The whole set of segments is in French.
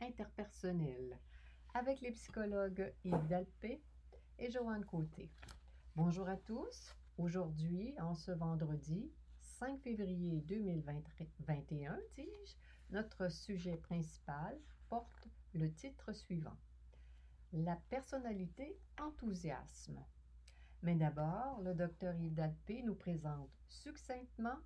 interpersonnelle avec les psychologues Yves Dalpé et Joanne Côté. Bonjour à tous. Aujourd'hui, en ce vendredi 5 février 2021, dis-je, notre sujet principal porte le titre suivant La personnalité enthousiasme. Mais d'abord, le docteur Yves Dalpé nous présente succinctement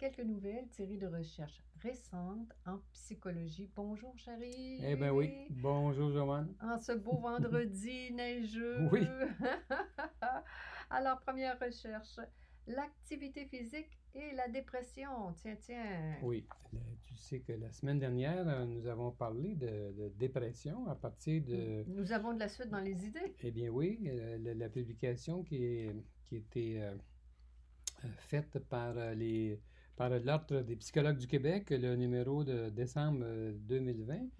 quelques nouvelles tirées de recherches récentes en psychologie. Bonjour, chérie. Eh bien oui, bonjour, Joanne. En ce beau vendredi neigeux. Oui. Alors, première recherche, l'activité physique et la dépression. Tiens, tiens. Oui, tu sais que la semaine dernière, euh, nous avons parlé de, dépression à partir de... Nous avons de la suite dans les idées. Eh bien oui, euh, la, publication qui, est, qui était euh, faite par les par l'Ordre des psychologues du Québec, le numéro de décembre 2020.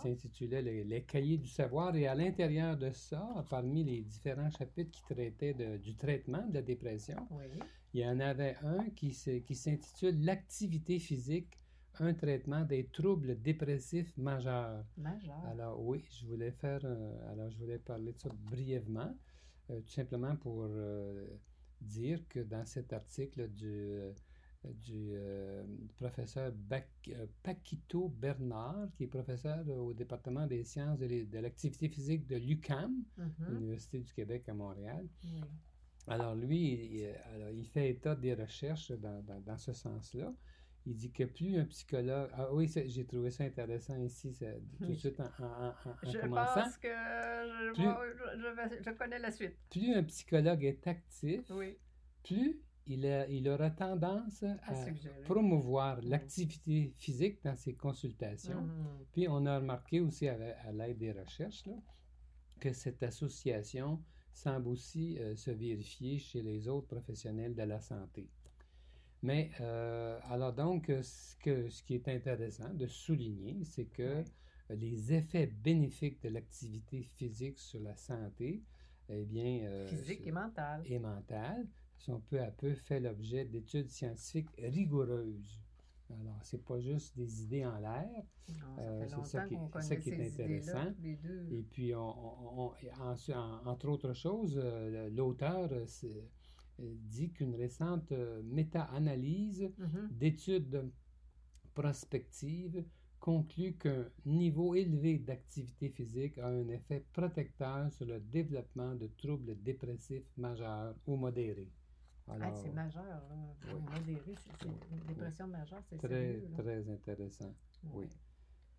s'intitulait les, cahiers du savoir. Et à l'intérieur de ça, parmi les différents chapitres qui traitaient du traitement de la dépression, il y en avait un qui, s'intitule L'activité physique un traitement des troubles dépressifs majeurs. Majeurs. Alors oui, je voulais faire, alors je voulais parler de ça brièvement, euh, tout simplement pour euh, dire que dans cet article du du, euh, professeur euh, Paquito Bernard, qui est professeur au département des sciences de l'activité physique de l'UCAM, mm-hmm. l'Université du Québec à Montréal. Alors lui, il, fait état des recherches dans, ce sens-là. Il dit que plus un psychologue... Ah oui, j'ai trouvé ça intéressant ici, tout de suite en, en, je commençant. pense que je, connais la suite. Plus un psychologue est actif, plus il, aura tendance à, promouvoir l'activité physique dans ses consultations. Mm-hmm. Puis on a remarqué aussi à, l'aide des recherches que cette association semble aussi euh, se vérifier chez les autres professionnels de la santé. Mais euh, alors donc, ce, que, ce qui est intéressant de souligner, c'est que les effets bénéfiques de l'activité physique sur la santé, eh bien... Euh, Physique et mentale. Et mentale sont peu à peu fait l'objet d'études scientifiques rigoureuses. Alors, c'est pas juste des idées en l'air. Euh, c'est ça qui, ça qui est intéressant. Et puis, on, entre autres choses, euh, l'auteur euh, dit qu'une récente méta-analyse mm-hmm. d'études prospectives conclut qu'un niveau élevé d'activité physique a un effet protecteur sur le développement de troubles dépressifs majeurs ou modérés c'est majeur, là. Modéré, c'est une dépression majeure, c'est très, sérieux, Très intéressant, oui.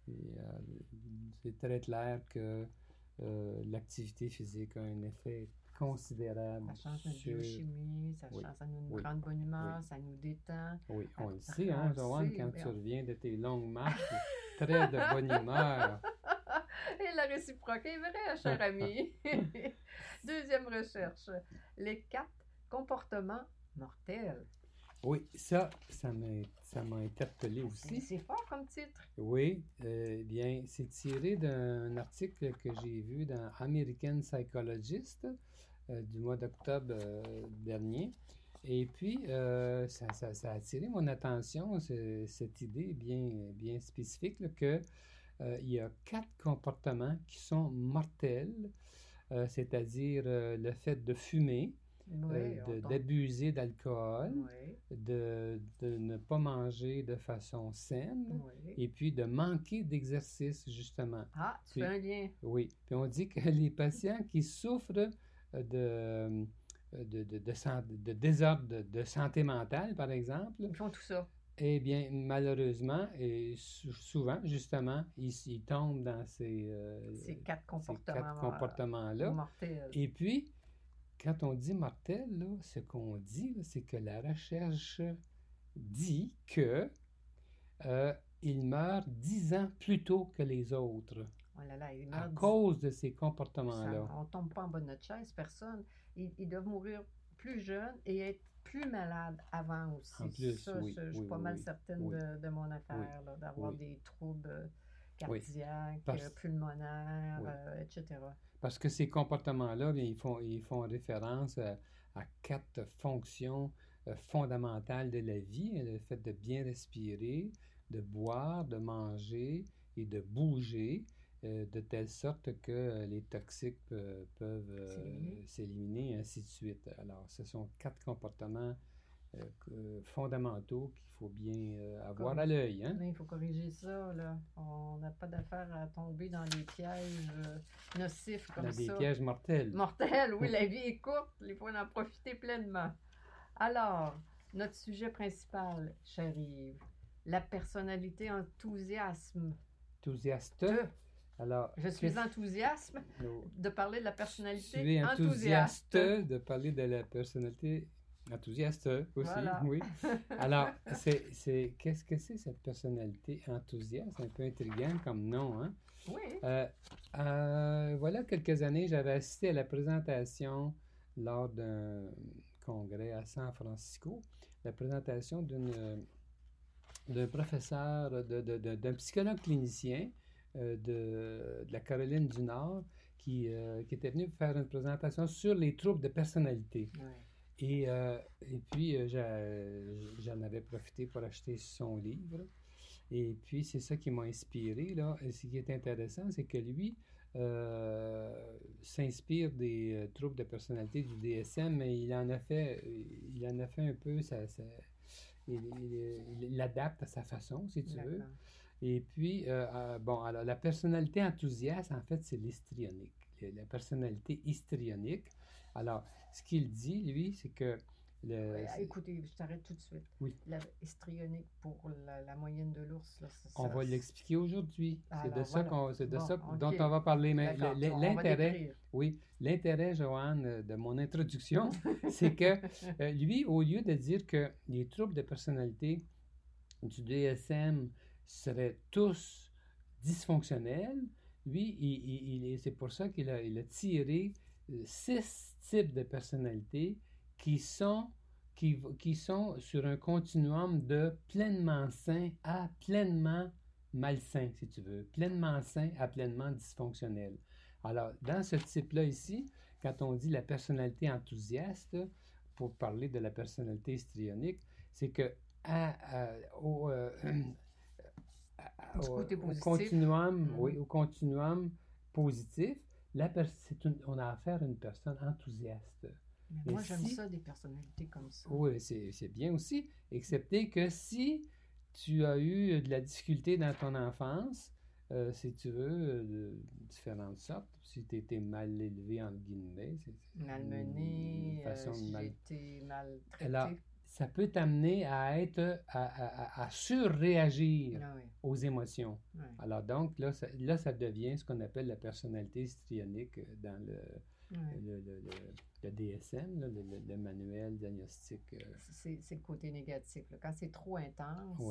Euh, c'est très clair que euh, l'activité physique a un effet considérable. Ça change notre biochimie, ça, change, ça nous rend de bonne humeur, ça nous détend. Oui, on le sait, hein, Joanne, quand tu reviens de tes longues marches, très de bonne humeur. Et la réciproque est vraie, cher ami. Deuxième recherche. Les quatre comportement mortel. Oui, ça, ça m'a interpellé aussi. C'est fort comme titre. Oui, euh, bien, c'est tiré d'un article que j'ai vu dans American Psychologist euh, du mois d'octobre euh, dernier. Et puis, ça, ça, a attiré mon attention, cette idée bien, bien spécifique, qu'il il y a quatre comportements qui sont mortels, c'est-à-dire le fait de fumer, euh, d'abuser d'alcool, de, de, ne pas manger de façon saine et puis de manquer d'exercice, justement. Ah, tu fais un lien. Oui. Puis on dit que les patients qui souffrent de, de, de, de désordre de, santé mentale, par exemple, ils font tout ça. Eh bien, malheureusement, et souvent, justement, ils, tombent dans ces, euh, ces quatre comportements-là. comportements et puis, quand on dit mortel, ce qu'on dit, c'est que la recherche dit que euh, il meurt dix ans plus tôt que les autres. Oh là là, il meurt à cause de ces comportements-là. On ne tombe pas en bas de notre chaise, personne. Ils, doivent mourir plus jeunes et être plus malades avant aussi. En plus, ça, je, suis pas mal certaine de, mon affaire, d'avoir des troubles Oui. cardiaque, Parce- euh, pulmonaire, Oui. euh, etc. Parce que ces comportements-là, ils font, ils font référence à, à quatre fonctions euh, fondamentales de la vie. hein, Le fait de bien respirer, de boire, de manger et de bouger, euh, de telle sorte que euh, les toxiques euh, peuvent euh, S'éliminer. ainsi de suite. Alors, ce sont quatre comportements euh, fondamentaux qu'il faut bien euh, avoir à l'œil. Hein? Il faut corriger ça. Là. On n'a pas d'affaire à tomber dans des pièges euh, nocifs comme Dans des ça. pièges mortels. Mortel, oui, la vie est courte, il faut en profiter pleinement. Alors, notre sujet principal, cher Yves, la personnalité enthousiasme. Enthousiaste? Alors, Je suis nos- de parler de la personnalité Tu es enthousiaste. enthousiaste de parler de la personnalité enthousiaste aussi, Voilà. oui. Alors, c'est, c'est, qu'est-ce que c'est cette personnalité enthousiaste? Un peu intriguant comme nom, hein? Oui, Euh, euh, voilà quelques années, j'avais assisté à la présentation lors d'un congrès à San Francisco, la présentation d'une, d'un professeur, d'un psychologue clinicien euh, de, de la Caroline du Nord qui, euh, qui était venu faire une présentation sur les troubles de personnalité. oui. Et, euh, et puis, euh, j'en avais profité pour acheter son livre. Et puis, c'est ça qui m'a inspiré. Là. Et ce qui est intéressant, c'est que lui euh, s'inspire des troubles de personnalité du DSM, mais il en a fait, il en a fait un peu, ça, ça- il, l'adapte à sa façon, si tu veux. Et puis, euh, bon, alors la personnalité enthousiaste, en fait, c'est l'histrionique. La personnalité histrionique. Alors, ce qu'il dit, lui, c'est que. Le, Ouais, écoutez, je t'arrête tout de suite. Oui. La histrionique pour la, la moyenne de l'ours, là, c'est on va l'expliquer aujourd'hui. C'est de ça, voilà. qu'on, c'est de Bon, ça dont on va parler. Mais l'intérêt, oui, l'intérêt, Joanne, de mon introduction, c'est que euh, lui, au lieu de dire que les troubles de personnalité du DSM seraient tous dysfonctionnels, lui, il, il- il- c'est pour ça qu'il a, il a tiré euh, six types de personnalités qui sont, qui, qui sont sur un continuum de pleinement sain à pleinement malsain, si tu veux, pleinement sain à pleinement dysfonctionnel. Alors, dans ce type-là ici, quand on dit la personnalité enthousiaste, pour parler de la personnalité histrionique, c'est que à- à- au, euh, à- au- au continuum, Mhm. oui, au continuum positif, la une- on a affaire à une personne enthousiaste. Mais moi, j'aime si- ça, des personnalités comme ça. Oui, c'est bien aussi, excepté que si tu as eu de la difficulté dans ton enfance, euh, si tu veux, euh, de différentes sortes, si tu étais mal élevé, entre guillemets, c'est Malmené, de euh, mal- j'ai été maltraité. Alors, ça peut t'amener à être, à, à- à- à surréagir Ah oui, aux émotions. oui. Alors donc, là ça, là, ça devient ce qu'on appelle la personnalité histrionique euh, dans le, oui. le, le- le- DSM, là, le, manuel diagnostique. euh, C'est c'est le côté négatif. là. Quand c'est trop intense,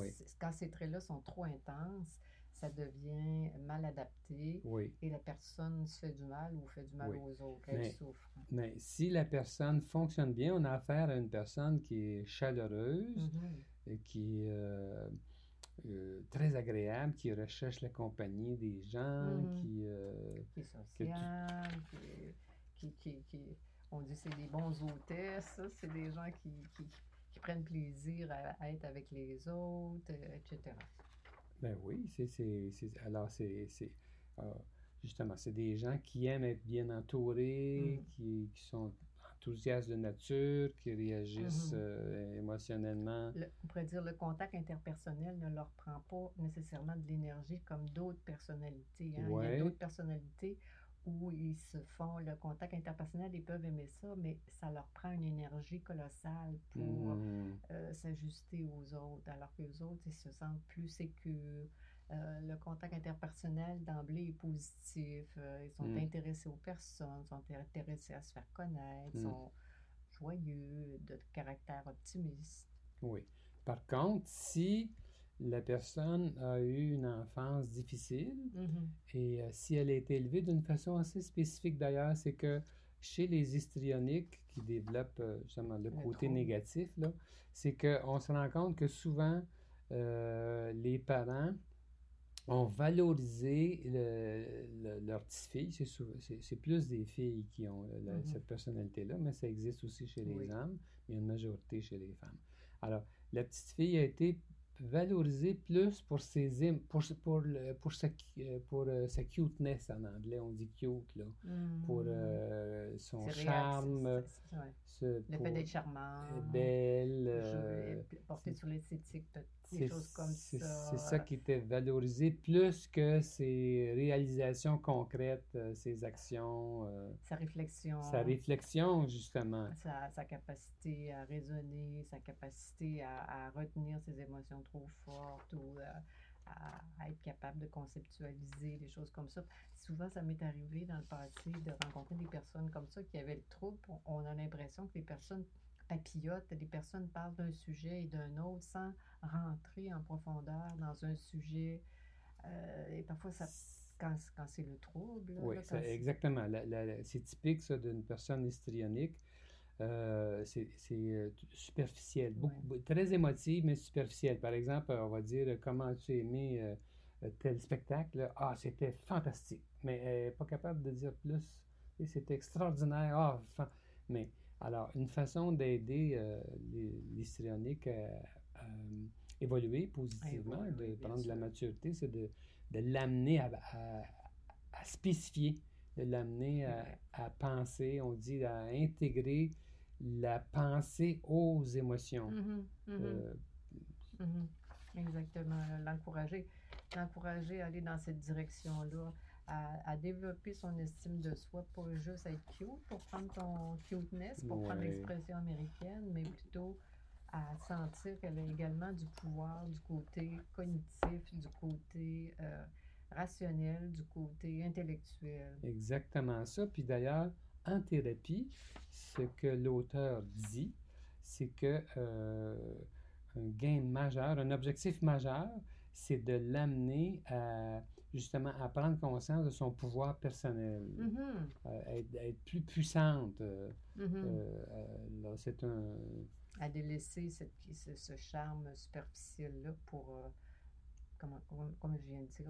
quand ces traits-là sont trop intenses, ça devient mal adapté oui. et la personne se fait du mal ou fait du mal Oui. aux autres. Elle Mais- souffre. Mais si la personne fonctionne bien, on a affaire à une personne qui est chaleureuse, Mhm. et qui est euh, euh, très agréable, qui recherche la compagnie des gens, Mhm. qui... euh, Qui est social, qui, qui, qui, qui- on dit c'est des bons hôtesses, c'est des gens qui, qui, qui prennent plaisir à, à être avec les autres, euh, etc. Ben oui, c'est, c'est, c'est- alors c'est, c'est, euh, justement, c'est des gens qui aiment être bien entourés, Mm. qui, qui sont enthousiastes de nature, qui réagissent Mhm. euh, émotionnellement. Le- on pourrait dire le contact interpersonnel ne leur prend pas nécessairement de l'énergie comme d'autres personnalités. hein. Il y a d'autres personnalités où ils se font le contact interpersonnel, ils peuvent aimer ça, mais ça leur prend une énergie colossale pour Mm. euh, s'ajuster aux autres, alors que les autres, ils se sentent plus sécures. Euh, le contact interpersonnel d'emblée est positif. euh, ils sont Mm. intéressés aux personnes, sont intéressés à se faire connaître, Mm. sont joyeux, de caractère optimiste. Oui. Par contre, si la personne a eu une enfance difficile, Mhm. Et euh, si elle a été élevée d'une façon assez spécifique d'ailleurs, c'est que chez les histrioniques qui développent euh, justement le Le côté trouble. négatif, c'est qu'on se rend compte que souvent euh, les parents ont valorisé le, leur petite fille. C'est plus des filles qui ont mm-hmm. cette personnalité-là, mais ça existe aussi chez les hommes, mais il y a une majorité chez les femmes. Alors, la petite fille a été valoriser plus pour ses pour pour pour sa pour euh, sa cuteness en anglais on dit cute là pour hmm. euh, son charme le fait d'être charmant belle euh, porter sur l'esthétique des choses comme ça c'est ça qui était valorisé plus que ses réalisations concrètes ses actions sa réflexion sa réflexion justement sa, sa capacité à raisonner sa capacité à, à retenir ses émotions trop forte ou euh, à, être capable de conceptualiser des choses comme ça. Souvent, ça m'est arrivé dans le passé de rencontrer des personnes comme ça qui avaient le trouble. On a l'impression que les personnes papillotent, les personnes parlent d'un sujet et d'un autre sans rentrer en profondeur dans un sujet. Euh, et parfois, ça, quand, quand c'est le trouble. oui, exactement. c'est typique ça d'une personne histrionique euh, c'est euh, superficiel, beaucoup, très émotif, mais superficiel. Par exemple, on va dire comment as-tu aimé euh, tel spectacle? Ah, c'était fantastique, mais pas capable de dire plus. C'était extraordinaire. Ah, mais alors, une façon d'aider l'histrionique à, évoluer positivement, de prendre de la maturité, c'est de, de l'amener à, à, spécifier, de l'amener à, à, penser, on dit à intégrer la pensée aux émotions. Mm-hmm, mm-hmm. Euh, mm-hmm. Exactement, l'encourager, l'encourager à aller dans cette direction-là, à, développer son estime de soi, pas juste être cute, pour prendre ton cuteness, pour prendre l'expression américaine, mais plutôt à sentir qu'elle a également du pouvoir du côté cognitif, du côté euh, rationnel, du côté intellectuel. Exactement ça. Puis d'ailleurs, en thérapie, ce que l'auteur dit, c'est que euh, un gain majeur, un objectif majeur, c'est de l'amener à justement à prendre conscience de son pouvoir personnel, à, être, plus puissante. Euh, mm-hmm. euh, c'est un... À délaisser cette, ce, charme superficiel-là pour comme, je viens de dire,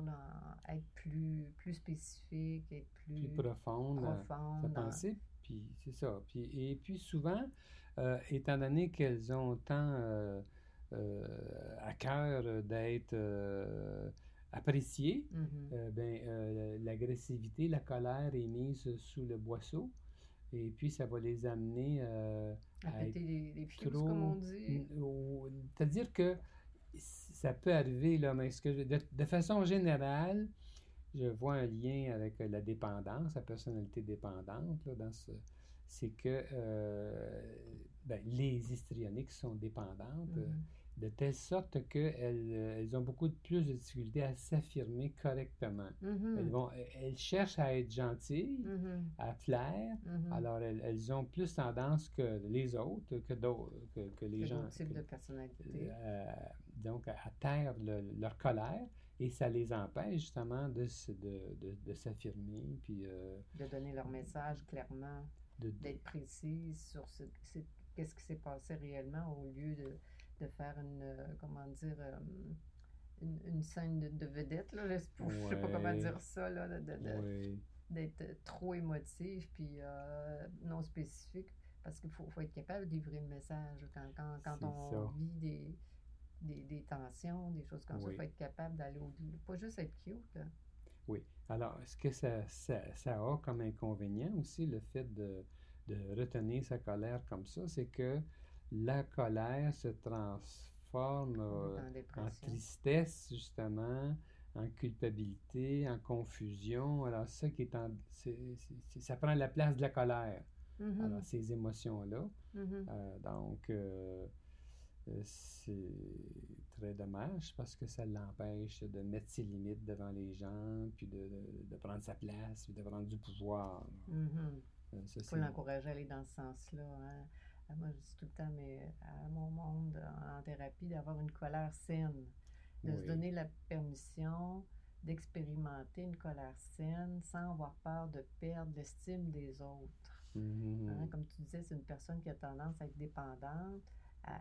être plus, plus spécifique, être plus, plus profonde, profonde sa pensée. Puis c'est ça. Puis, et puis souvent, étant donné qu'elles ont tant à cœur d'être appréciées, mm-hmm. ben, l'agressivité, la colère est mise sous le boisseau. Et puis, ça va les amener à, péter les, les comme on dit. C'est-à-dire que ça peut arriver, là, mais ce que de, façon générale, je vois un lien avec la dépendance, la personnalité dépendante, là, dans ce, c'est que euh, ben, les histrioniques sont dépendantes. Mm-hmm de telle sorte qu'elles euh, elles ont beaucoup de plus de difficultés à s'affirmer correctement. Mm-hmm. elles, vont, elles cherchent à être gentilles, mm-hmm. à plaire, mm-hmm. alors elles, elles, ont plus tendance que les autres, que, que, que les gens. type de personnalité. Euh, donc, à, taire leur colère. Et ça les empêche justement de, de, de, de s'affirmer. Puis, euh, de donner leur message clairement, d'être précis sur ce, qu'est-ce qui s'est passé réellement au lieu de de faire une, euh, comment dire, euh, une, une, scène de, vedette, là, je ne sais pas comment dire ça, là, d'être trop émotif puis euh, non spécifique, parce qu'il faut, faut, être capable de livrer le message quand, quand, quand on vit des, des, des, tensions, des choses comme ça, il faut être capable d'aller au-delà, pas juste être cute. Oui. Alors, est-ce que ça, ça, ça, a comme inconvénient aussi le fait de, de retenir sa colère comme ça? C'est que la colère se transforme euh, en tristesse, justement, en culpabilité, en confusion. Alors, ça qui est en. ça prend la place de la colère. Mm-hmm. Alors, ces émotions-là. Mm-hmm. Euh, donc, euh, c'est très dommage parce que ça l'empêche de mettre ses limites devant les gens, puis de, de, prendre sa place, puis de prendre du pouvoir. Il mm-hmm. faut l'encourager à aller dans ce sens-là. Hein. Ah, moi, je dis tout le temps, mais à mon monde en thérapie, d'avoir une colère saine, de se donner la permission d'expérimenter une colère saine sans avoir peur de perdre l'estime des autres. Mm-hmm. Hein, comme tu disais, c'est une personne qui a tendance à être dépendante,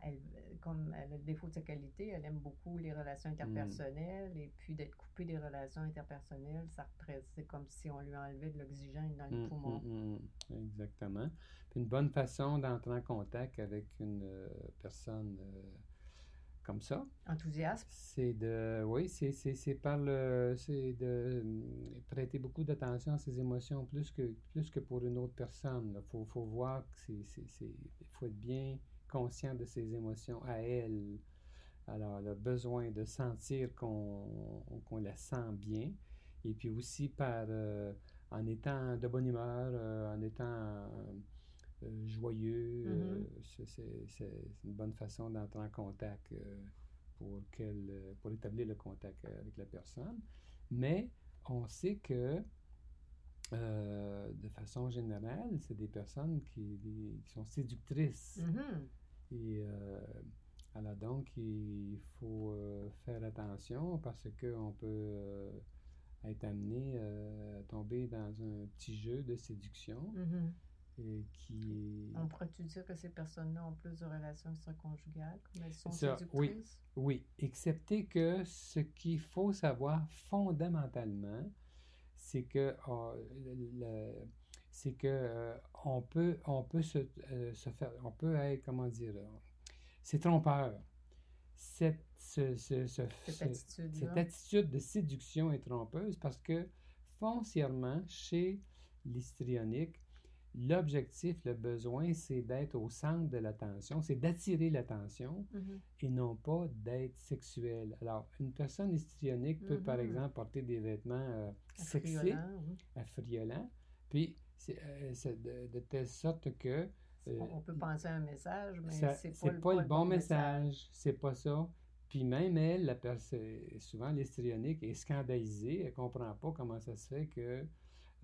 elle, comme elle a le défaut de sa qualité, elle aime beaucoup les relations interpersonnelles et puis d'être coupée des relations interpersonnelles, ça c'est comme si on lui enlevait de l'oxygène dans les Hum, poumons. hum, hum. Exactement. Puis une bonne façon d'entrer en contact avec une euh, personne euh, comme ça, Enthousiasme. c'est de, oui, c'est, par le, c'est de hum, prêter beaucoup d'attention à ses émotions plus que, plus que pour une autre personne. Il faut, faut voir que c'est, c'est, c'est, il faut être bien conscient de ses émotions à elle. Alors, le besoin de sentir qu'on, la sent bien. Et puis aussi par, euh, en étant de bonne humeur, euh, en étant euh, joyeux, Mhm. c'est, une bonne façon d'entrer en contact pour, qu'elle, pour établir le contact avec la personne. Mais on sait que euh, de façon générale, c'est des personnes qui, qui sont séductrices. Mhm. Et euh, alors donc, il faut euh, faire attention parce qu'on peut être amené à tomber dans un petit jeu de séduction Mhm. et qui... On pourrait-tu dire que ces personnes-là ont plus de relations extra-conjugales, comme elles sont Ça, oui. Oui, excepté que ce qu'il faut savoir fondamentalement, c'est que euh, le- c'est que euh, on peut on peut se, euh, se faire on peut être comment dire euh, c'est trompeur. Cette, ce- ce- ce- Cette ce- attitude-là. cette attitude de séduction est trompeuse parce que foncièrement, chez l'histrionique, l'objectif, le besoin, c'est d'être au centre de l'attention, c'est d'attirer l'attention Mhm. et non pas d'être sexuel. Alors, une personne histrionique peut, par Mhm. exemple, porter des vêtements euh, sexy, oui. affriolants, puis euh, de, de telle sorte que euh, On peut penser à un message, mais c'est pas, pas, le bon message, c'est pas ça. Puis même elle, la souvent l'histrionique est scandalisée, elle comprend pas comment ça se fait que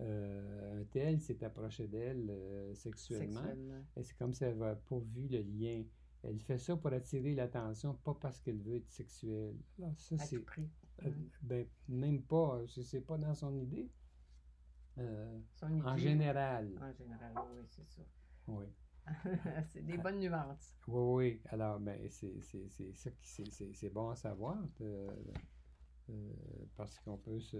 euh, un tel s'est approché d'elle euh, sexuellement. Sexuellement. Et c'est comme si elle n'avait pas vu le lien. Elle fait ça pour attirer l'attention, pas parce qu'elle veut être sexuelle. Alors ça, c'est... euh, ben, même pas, c'est pas dans son idée. Euh, en général, En général, oui, c'est ça. oui. c'est des bonnes nuances. Oui, oui. Alors, ben, c'est ça qui c'est- bon à savoir. de- euh, parce qu'on peut se,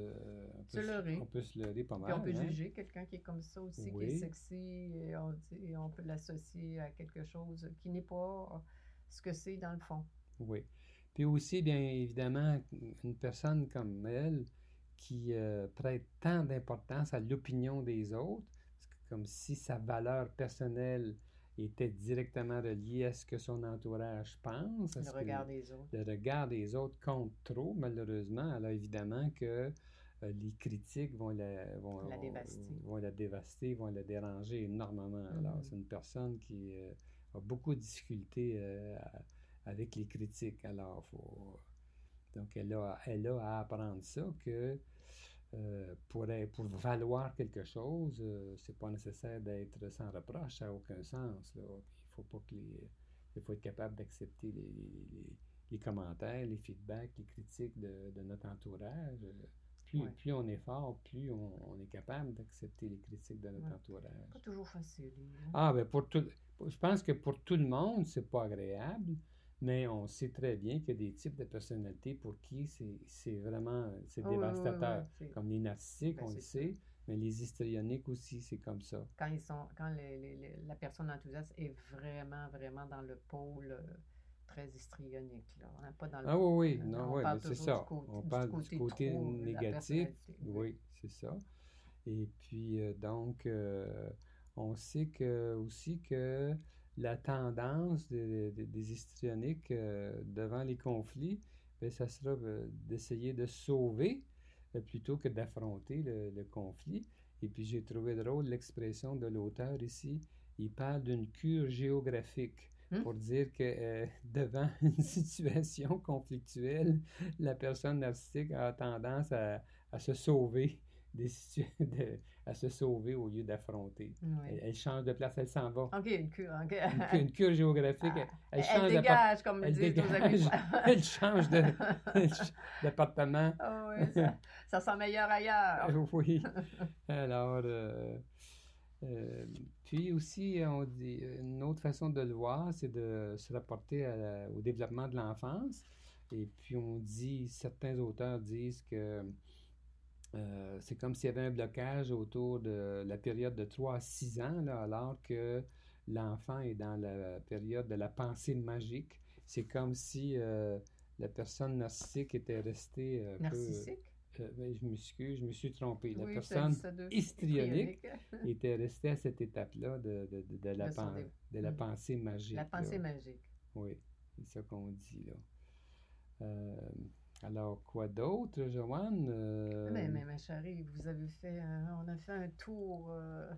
on Se peut leurrer. on peut se leurrer pas Puis mal. on peut hein. juger quelqu'un qui est comme ça aussi, qui est sexy, et on, et on peut l'associer à quelque chose qui n'est pas ce que c'est dans le fond. Oui. Puis aussi, bien évidemment, une personne comme elle qui euh, prête tant d'importance à l'opinion des autres, comme si sa valeur personnelle était directement reliée à ce que son entourage pense. Le que regard des autres. le regard des autres compte trop, malheureusement. Alors évidemment que euh, les critiques vont la, vont, La dévaster. vont la dévaster, vont la déranger énormément. Alors Mhm. c'est une personne qui euh, a beaucoup de difficultés euh, avec les critiques. Alors faut, donc elle a, elle a à apprendre ça que euh, pour, pour valoir quelque chose, euh, c'est pas nécessaire d'être sans reproche, ça n'a aucun sens. Là. Il faut pas que les, il faut être capable d'accepter les, les- commentaires, les feedbacks, les critiques de, de notre entourage. Plus, Ouais. plus on est fort, plus on, on est capable d'accepter les critiques de notre Ouais. entourage. Pas toujours facile. hein? Ah, ben pour tout, je pense que pour tout le monde, c'est pas agréable, mais on sait très bien qu'il y a des types de personnalités pour qui c'est vraiment c'est oui, oui, dévastateur. Comme les narcissiques, Ben, on le sait, mais les histrioniques aussi, c'est comme ça. Quand, ils sont, quand les- les- les- la personne enthousiaste est vraiment, vraiment dans le pôle euh, très histrionique, là, hein, pas dans le Ah oui, oui, Euh, non, on oui, parle c'est ça. du côté- on du parle côté du côté trop négatif. oui. Oui, c'est ça. Et puis, euh, donc, euh, on sait que, aussi que la tendance de- de- des histrioniques euh, devant les conflits, ben, ça sera euh, d'essayer de sauver euh, plutôt que d'affronter le, le conflit. Et puis, j'ai trouvé drôle l'expression de l'auteur ici. Il parle d'une cure géographique Hmm? pour dire que euh, devant une situation conflictuelle, la personne narcissique a tendance à, à se sauver des de- à se sauver au lieu d'affronter. Oui. Elle, elle change de place, elle s'en va. OK, une cure. OK. Une, cu- une cure géographique, elle, elle Elle, change d'appart- dégage, comme elle amis. dégage. elle change elle d'appartement. Ah oui, ça, ça sent meilleur ailleurs. Oui. Alors, euh, Euh, puis aussi, on dit, une autre façon de le voir, c'est de se rapporter au développement de l'enfance. Et puis on dit, certains auteurs disent que euh, c'est comme s'il y avait un blocage autour de la période de 3 à 6 ans, là, alors que l'enfant est dans la période de la pensée magique. C'est comme si euh, la personne narcissique était restée un narcissique? peu... Euh, je m'excuse, je me suis trompé. La personne histrionique était restée à cette étape-là de, de, de, la, de la mm. pensée magique. La pensée magique. Oui, c'est ça qu'on dit là. Euh, alors, quoi d'autre, Joanne? Euh... Mais, mais, ma chérie, vous avez fait, on a fait un tour euh,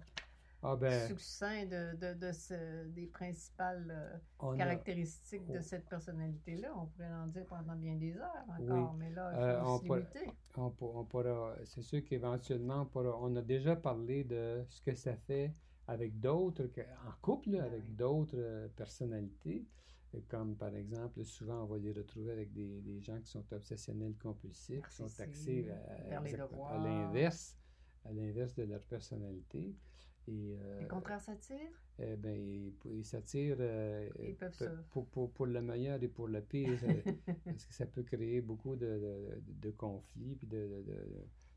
ah ben, succinct de, de, de ce, des principales euh, caractéristiques de cette personnalité-là. On pourrait en dire pendant bien des heures encore, mais là, il euh, faut on, limiter. on, on, pourra, c'est sûr qu'éventuellement, on, on, a déjà parlé de ce que ça fait avec d'autres, en couple, ben avec d'autres personnalités comme par exemple, souvent on va les retrouver avec des, des gens qui sont obsessionnels compulsifs, qui sont taxés à, à l'inverse, à l'inverse de leur personnalité. Et, euh, les contraires s'attirent? Eh bien, ils, s'attirent euh, pour, pour, pour, le meilleur et pour le pire, parce que ça peut créer beaucoup de, de, de conflits et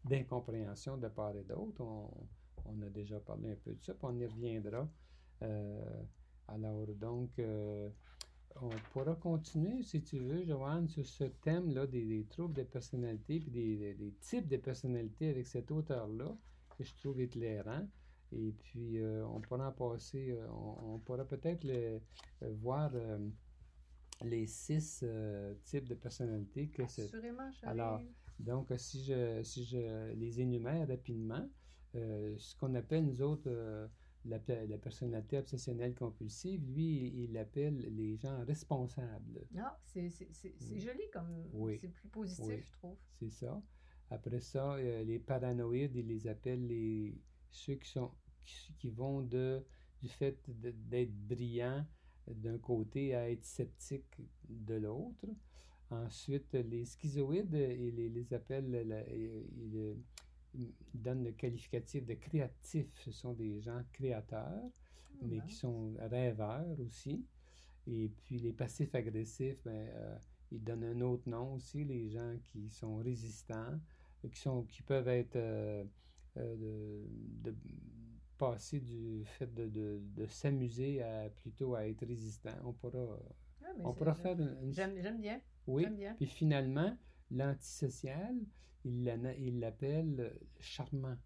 d'incompréhension de, de, part et d'autre. On, on, a déjà parlé un peu de ça, puis on y reviendra. Euh, alors, donc, euh, on pourra continuer, si tu veux, Joanne, sur ce thème-là des, troubles de personnalité et des, des, types de personnalité avec cet auteur-là, que je trouve éclairant. Et puis, euh, on pourra en passer, euh, on, pourra peut-être euh, voir les six types de personnalité que c'est. Alors, donc, si je, si je les énumère rapidement, ce qu'on appelle, nous autres, la, personnalité obsessionnelle compulsive, lui, il appelle les gens responsables. Ah, c'est joli comme. C'est plus positif, je trouve. C'est ça. Après ça, euh, les paranoïdes, il les appelle les, ceux qui, sont, qui, vont de, du fait d'être brillants d'un côté à être sceptiques de l'autre. Ensuite, les schizoïdes, il les, les appelle, il, donne le qualificatif de créatif. Ce sont des gens créateurs, ah, mais qui sont rêveurs aussi. Et puis les passifs agressifs, ben, euh, ils donnent un autre nom aussi, les gens qui sont résistants, qui, sont, qui peuvent être euh, euh, de, passer du fait de, de, de s'amuser à plutôt à être résistant. On pourra, ah, on pourra faire une... J'aime bien. Oui. Bien. Puis finalement, l'antisocial, il l'appelle charmant.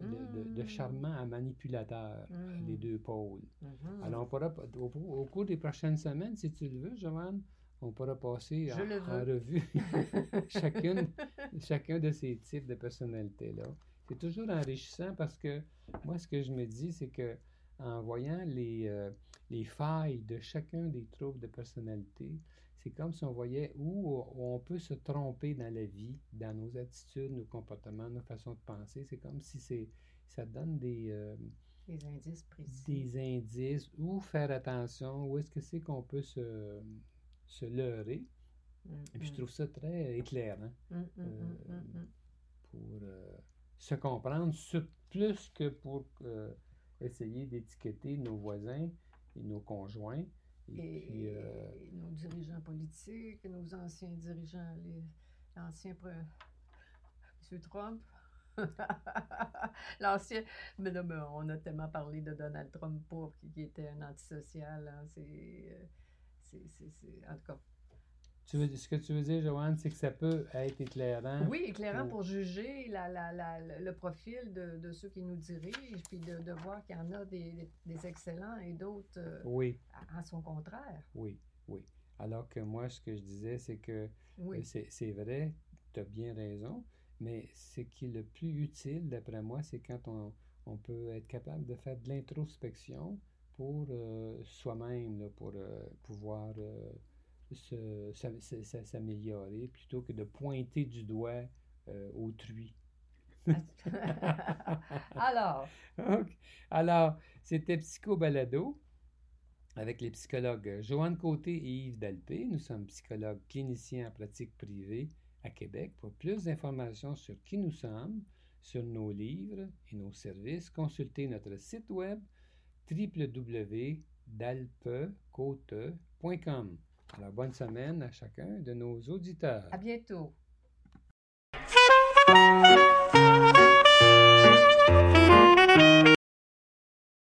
De, mmh. charmant à manipulateur, mmh. les deux pôles. Mmh. Alors, on pourra, au, cours des prochaines semaines, si tu le veux, Joanne, on pourra passer en, revue chacune, chacun de ces types de personnalités-là. C'est toujours enrichissant parce que moi, ce que je me dis, c'est que en voyant les, euh, les failles de chacun des troubles de personnalité, c'est comme si on voyait où on peut se tromper dans la vie, dans nos attitudes, nos comportements, nos façons de penser. C'est comme si c'est ça donne des, euh, des indices précis. Des indices, où faire attention, où est-ce que c'est qu'on peut se, se leurrer. Mm, Et puis je trouve ça très éclairant mm, euh, pour euh, se comprendre, plus que pour essayer d'étiqueter nos voisins et nos conjoints et, puis, euh, nos dirigeants politiques, nos anciens dirigeants, l'ancien M. Trump. L'ancien. Mais non, mais on a tellement parlé de Donald Trump pour qui, était un antisocial. Hein, c'est. En tout cas, ce que tu veux dire, Joanne, c'est que ça peut être éclairant. Oui, éclairant pour, juger la, la, la, le profil de, de, ceux qui nous dirigent, puis de, de voir qu'il y en a des, des excellents et d'autres euh, oui. à, son contraire. Oui, oui. Alors que moi, ce que je disais, c'est que oui. c'est vrai, tu as bien raison, mais ce qui est le plus utile, d'après moi, c'est quand on, on, peut être capable de faire de l'introspection pour euh, soi-même, pour euh, pouvoir s'améliorer plutôt que de pointer du doigt euh, autrui. Alors? Alors, c'était Psycho Balado avec les psychologues Joanne Côté et Yves Dalpé. Nous sommes psychologues cliniciens en pratique privée à Québec. Pour plus d'informations sur qui nous sommes, sur nos livres et nos services, consultez notre site web www.dalpecote.com. Alors, bonne semaine à chacun de nos auditeurs. À bientôt.